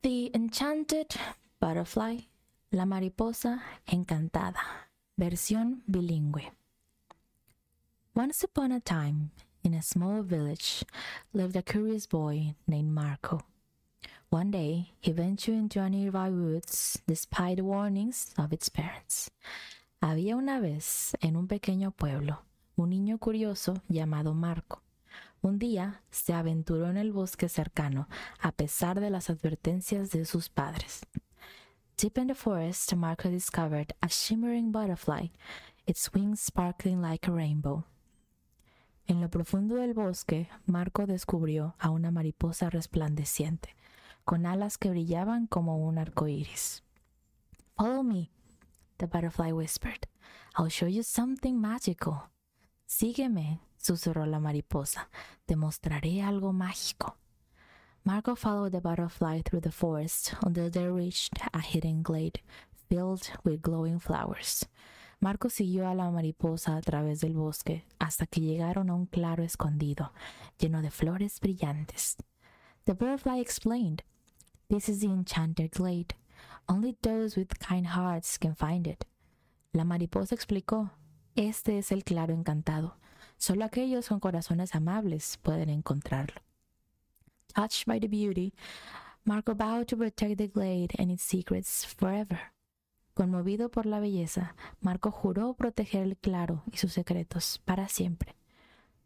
The Enchanted Butterfly, La Mariposa Encantada, versión bilingüe. Once upon a time, in a small village, lived a curious boy named Marco. One day, he ventured into a nearby woods despite the warnings of its parents. Había una vez, en un pequeño pueblo, un niño curioso llamado Marco. Un día se aventuró en el bosque cercano a pesar de las advertencias de sus padres. Deep in the forest, Marco discovered a shimmering butterfly, its wings sparkling like a rainbow. En lo profundo del bosque, Marco descubrió a una mariposa resplandeciente, con alas que brillaban como un arco iris. Follow me, the butterfly whispered. I'll show you something magical. Sígueme, susurró la mariposa. Te mostraré algo mágico. Marco followed the butterfly through the forest until they reached a hidden glade filled with glowing flowers. Marco siguió a la mariposa a través del bosque hasta que llegaron a un claro escondido, lleno de flores brillantes. The butterfly explained, This is the enchanted glade. Only those with kind hearts can find it. La mariposa explicó, Este es el claro encantado. Solo aquellos con corazones amables pueden encontrarlo. Touched by the beauty, Marco vowed to protect the glade and its secrets forever. Conmovido por la belleza, Marco juró proteger el claro y sus secretos para siempre.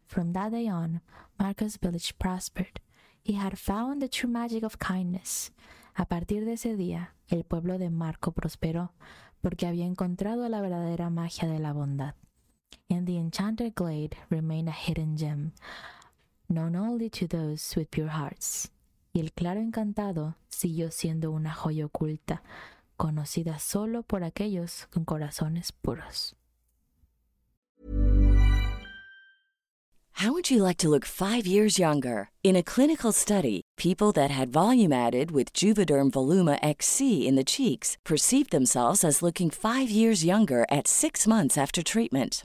From that day on, Marco's village prospered. He had found the true magic of kindness. A partir de ese día, el pueblo de Marco prosperó porque había encontrado la verdadera magia de la bondad. And the enchanted glade remained a hidden gem, known only to those with pure hearts. Y el claro encantado siguió siendo una joya oculta, conocida solo por aquellos con corazones puros. How would you like to look five years younger? In a clinical study, people that had volume added with Juvederm Voluma XC in the cheeks perceived themselves as looking five years younger at six months after treatment.